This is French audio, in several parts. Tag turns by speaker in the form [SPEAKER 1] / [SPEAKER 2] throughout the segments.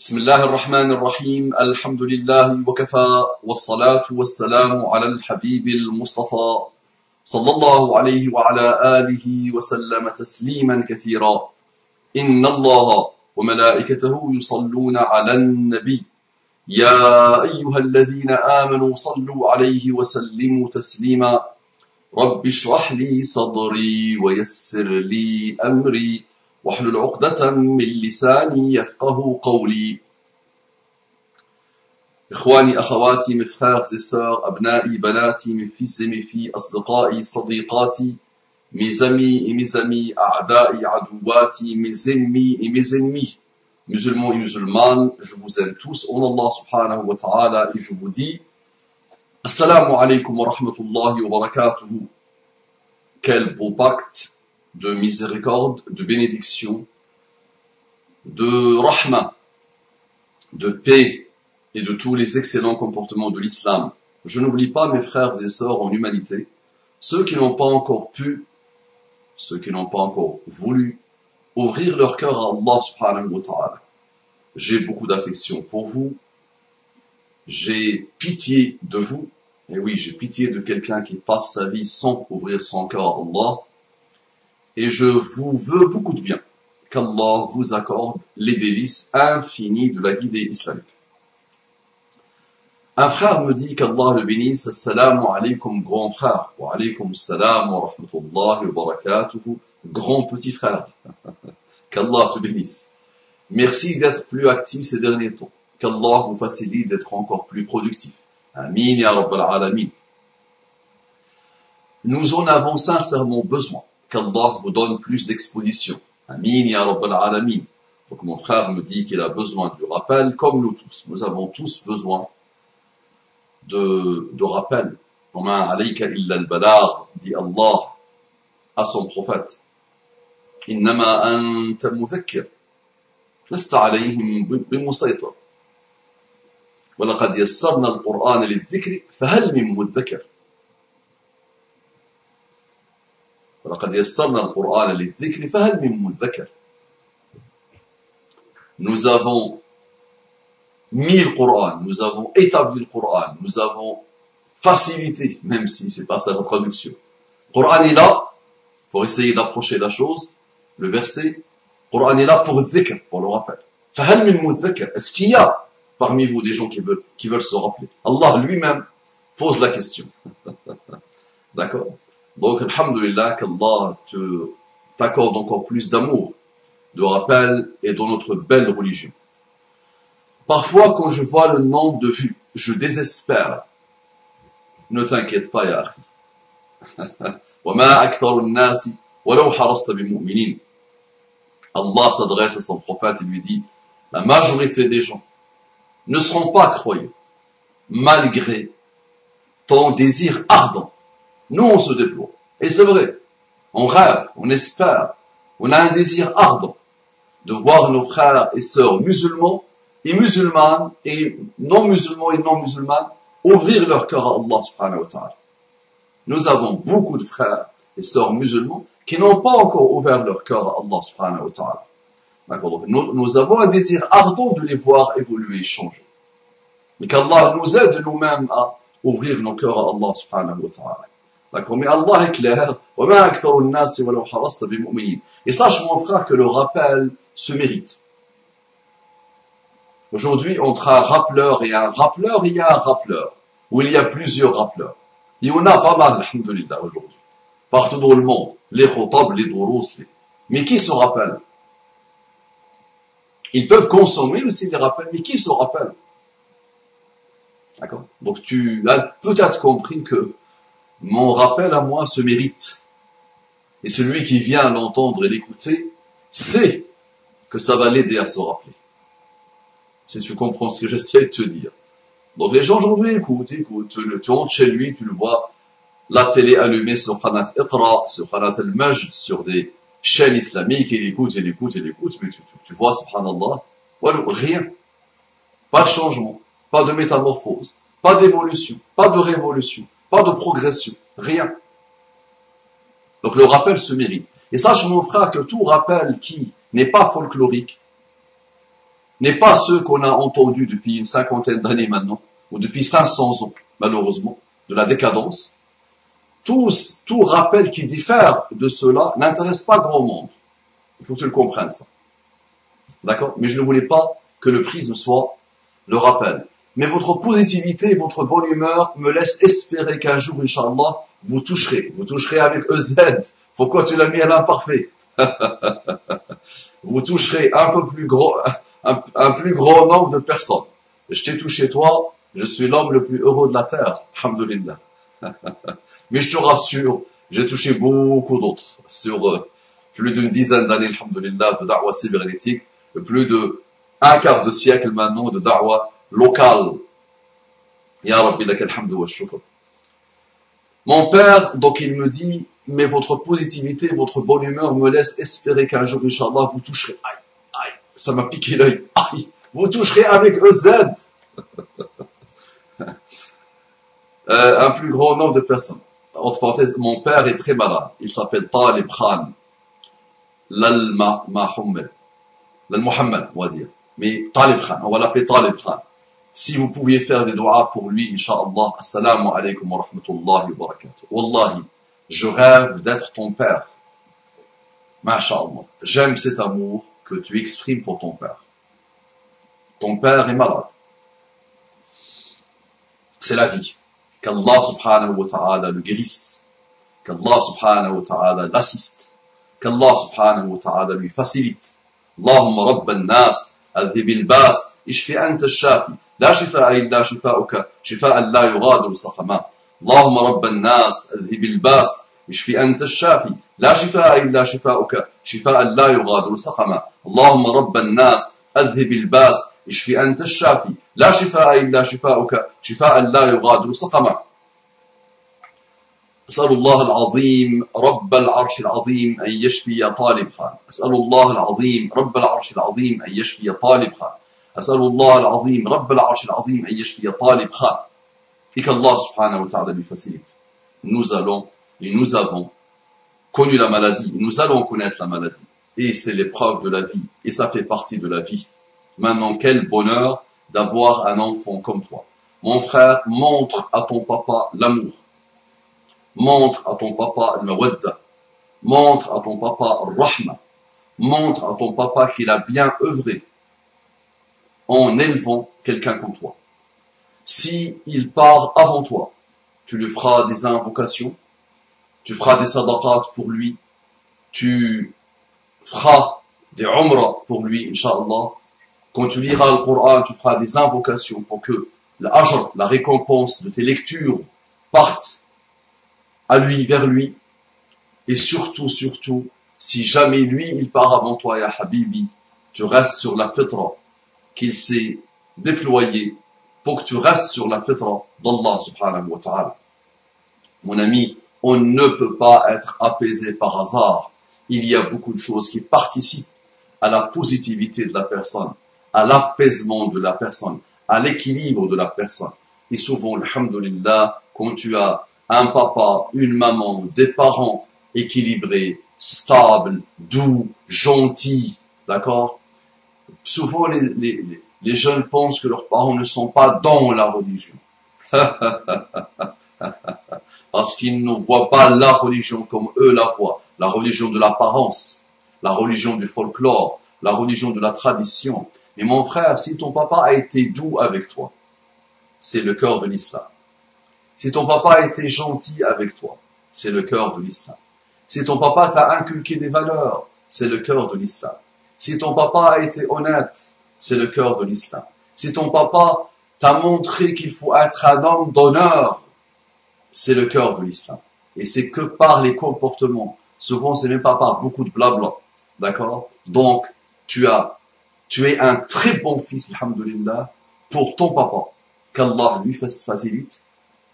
[SPEAKER 1] بسم الله الرحمن الرحيم الحمد لله وكفى والصلاة والسلام على الحبيب المصطفى صلى الله عليه وعلى آله وسلم تسليما كثيرا إن الله وملائكته يصلون على النبي يا أيها الذين آمنوا صلوا عليه وسلموا تسليما رب اشرح لي صدري ويسر لي أمري واحلل عقدة من لساني يفقه قولي. إخواني أخواتي مفخاق زسار أبنائي بناتي من في في أصدقائي صديقاتي مزمي إمزمي أعدائي عدواتي مزمي إمزمي مزلمو إمزلمان جبوزن توس أون الله سبحانه وتعالى إجبودي السلام عليكم ورحمة الله وبركاته كلب بكت de miséricorde, de bénédiction, de rahma, de paix et de tous les excellents comportements de l'islam. Je n'oublie pas mes frères et sœurs en humanité, ceux qui n'ont pas encore pu, ceux qui n'ont pas encore voulu ouvrir leur cœur à Allah subhanahu wa ta'ala. J'ai beaucoup d'affection pour vous, j'ai pitié de vous, et oui, j'ai pitié de quelqu'un qui passe sa vie sans ouvrir son cœur à Allah, et je vous veux beaucoup de bien. Qu'Allah vous accorde les délices infinies de la guidée islamique. Un frère me dit qu'Allah le bénisse, Assalamu alaikum grand frère, wa alaikum salam wa rahmatullahi wa barakatuhu, grand petit frère. Qu'Allah te bénisse. Merci d'être plus actif ces derniers temps. Qu'Allah vous facilite d'être encore plus productif. Amin ya Rabbal Alamin. Nous en avons sincèrement besoin qu'Allah vous donne plus d'exposition. Amin ya Rabbal Alamin. Donc mon frère me dit qu'il a besoin de rappel, comme nous tous. Nous avons tous besoin de, de rappel. وما عليك إلا البلاغ dit Allah à son prophète. إنما أنت مذكر لست عليهم بمسيطر ولقد يسرنا القرآن للذكر فهل من مدكر ولقد يسرنا القرآن للذكر فهل من مذكر Nous avons mis le Coran, nous avons établi le Coran, nous avons facilité, même si c'est pas ça la traduction. Le Coran est là pour essayer d'approcher la chose, le verset. Le Coran est là pour dhikr, pour le rappel. فهل من مذكر Est-ce qu'il y a parmi vous des gens qui veulent, qui veulent se rappeler Allah lui-même pose la question. D'accord Donc, alhamdulillah, qu'Allah t'accorde encore plus d'amour, de rappel et dans notre belle religion. Parfois, quand je vois le nombre de vues, je désespère. Ne t'inquiète pas, ya Allah s'adresse à son prophète et lui dit, la majorité des gens ne seront pas croyants, malgré ton désir ardent nous, on se déploie. Et c'est vrai. On rêve, on espère, on a un désir ardent de voir nos frères et sœurs musulmans et musulmanes et non musulmans et non musulmanes ouvrir leur cœur à Allah subhanahu wa ta'ala. Nous avons beaucoup de frères et sœurs musulmans qui n'ont pas encore ouvert leur cœur à Allah subhanahu wa ta'ala. Nous, nous avons un désir ardent de les voir évoluer et changer. Mais qu'Allah nous aide nous-mêmes à ouvrir nos cœurs à Allah subhanahu wa ta'ala. Mais Allah est clair. Et sache mon frère que le rappel se mérite. Aujourd'hui, entre un rappeleur et un rappeleur, il y a un rappeleur. Ou il y a plusieurs rappeleurs. Il y en a pas mal, alhamdulillah, aujourd'hui. Partout dans le monde. Les khotab, les dourous, les... Mais qui se rappelle? Ils peuvent consommer aussi les rappels, mais qui se rappelle? D'accord Donc tu as peut-être compris que mon rappel à moi se mérite. Et celui qui vient l'entendre et l'écouter sait que ça va l'aider à se rappeler. Si tu comprends ce que j'essaie de te dire. Donc les gens aujourd'hui écoutent, écoutent, tu rentres chez lui, tu le vois, la télé allumée sur Qanat Iqra, sur Qanat al-Majd, sur des chaînes islamiques, il écoute, il écoute, il écoute, mais tu, tu, tu vois, subhanallah, voilà, rien. Pas de changement, pas de métamorphose, pas d'évolution, pas de révolution, de progression, rien. Donc le rappel se mérite. Et sache mon frère que tout rappel qui n'est pas folklorique, n'est pas ceux qu'on a entendus depuis une cinquantaine d'années maintenant, ou depuis 500 ans, malheureusement, de la décadence. Tout, tout rappel qui diffère de cela n'intéresse pas grand monde. Il faut que tu le comprennes, ça. D'accord? Mais je ne voulais pas que le prisme soit le rappel. Mais votre positivité, votre bonne humeur me laisse espérer qu'un jour, Inch'Allah, vous toucherez. Vous toucherez avec EZ. Pourquoi tu l'as mis à l'imparfait? Vous toucherez un peu plus gros, un, plus grand nombre de personnes. Je t'ai touché toi, je suis l'homme le plus heureux de la terre. Alhamdulillah. Mais je te rassure, j'ai touché beaucoup d'autres sur euh, plus d'une dizaine d'années, alhamdulillah, de da'wah cybernétique, plus de un quart de siècle maintenant de da'wah local. Ya Rabbi, wa shukr. Mon père, donc il me dit, mais votre positivité, votre bonne humeur me laisse espérer qu'un jour, Inch'Allah, vous toucherez. Aïe, aïe, ça m'a piqué l'œil. Aïe, vous toucherez avec EZ. euh, un plus grand nombre de personnes. Entre parenthèses, mon père est très malade. Il s'appelle Talib Khan. Lal Mohammed, on va dire. Mais Talib Khan, on va l'appeler Talib Khan. Si vous pouviez faire des doigts pour lui, Inch'Allah, Assalamu alaikum wa rahmatullahi wa barakatuh. Wallahi, je rêve d'être ton père. Masha'Allah. J'aime cet amour que tu exprimes pour ton père. Ton père est malade. C'est la vie. Qu'Allah subhanahu wa ta'ala le guérisse. Qu'Allah subhanahu wa ta'ala l'assiste. Qu'Allah subhanahu wa ta'ala lui facilite. Allahumma rabban nas, al-bas, ishfi anta shafi. لا شفاء إلا شفاؤك شفاء لا يغادر سقما. اللهم رب الناس اذهب الباس اشفي أنت الشافي. لا شفاء إلا شفاؤك شفاء لا يغادر سقما. اللهم رب الناس اذهب الباس اشفي أنت الشافي. لا شفاء إلا شفاؤك شفاء لا يغادر سقما. أسأل الله العظيم رب العرش العظيم أن يشفي طالب خان. أسأل الله العظيم رب العرش العظيم أن يشفي طالب خان. أسأل الله العظيم رب العرش العظيم أن يشفي طالب خان et qu'Allah subhanahu wa ta'ala lui facilite. Nous allons et nous avons connu la maladie, nous allons connaître la maladie. Et c'est l'épreuve de la vie, et ça fait partie de la vie. Maintenant, quel bonheur d'avoir un enfant comme toi. Mon frère, montre à ton papa l'amour. Montre à ton papa le mawadda. Montre à ton papa rahma. Montre à ton papa qu'il a bien œuvré en élevant quelqu'un comme toi. Si il part avant toi, tu lui feras des invocations, tu feras des sadaqat pour lui, tu feras des umrah pour lui, inshallah. Quand tu liras le Coran, tu feras des invocations pour que l'ajr, la récompense de tes lectures, parte à lui, vers lui. Et surtout, surtout, si jamais lui, il part avant toi, ya Habibi, tu restes sur la fitra, qu'il s'est déployé pour que tu restes sur la fitra d'Allah subhanahu wa ta'ala. Mon ami, on ne peut pas être apaisé par hasard. Il y a beaucoup de choses qui participent à la positivité de la personne, à l'apaisement de la personne, à l'équilibre de la personne. Et souvent, alhamdulillah, quand tu as un papa, une maman, des parents équilibrés, stables, doux, gentils, d'accord? Souvent les, jeunes pensent que leurs parents ne sont pas dans la religion. Parce qu'ils ne voient pas la religion comme eux la voient. La religion de l'apparence, la religion du folklore, la religion de la tradition. Mais mon frère, si ton papa a été doux avec toi, c'est le cœur de l'islam. Si ton papa a été gentil avec toi, c'est le cœur de l'islam. Si ton papa t'a inculqué des valeurs, c'est le cœur de l'islam. Si ton papa a été honnête, c'est le cœur de l'islam. Si ton papa t'a montré qu'il faut être un homme d'honneur, c'est le cœur de l'islam. Et c'est que par les comportements. Souvent, c'est même pas par beaucoup de blabla. D'accord? Donc, tu as, tu es un très bon fils, alhamdulillah, pour ton papa. Qu'Allah lui facilite.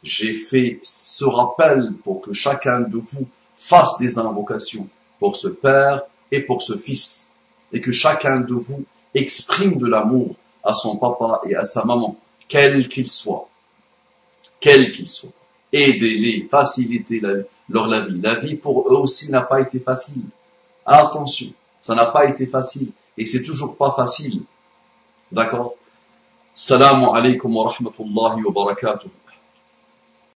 [SPEAKER 1] J'ai fait ce rappel pour que chacun de vous fasse des invocations pour ce père et pour ce fils et que chacun de vous exprime de l'amour à son papa et à sa maman, quel qu'il soit. Quel qu'il soit. Aidez-les, facilitez leur la vie. La vie pour eux aussi n'a pas été facile. Attention, ça n'a pas été facile et c'est toujours pas facile. D'accord? Salam alaikum wa rahmatullahi wa barakatuh.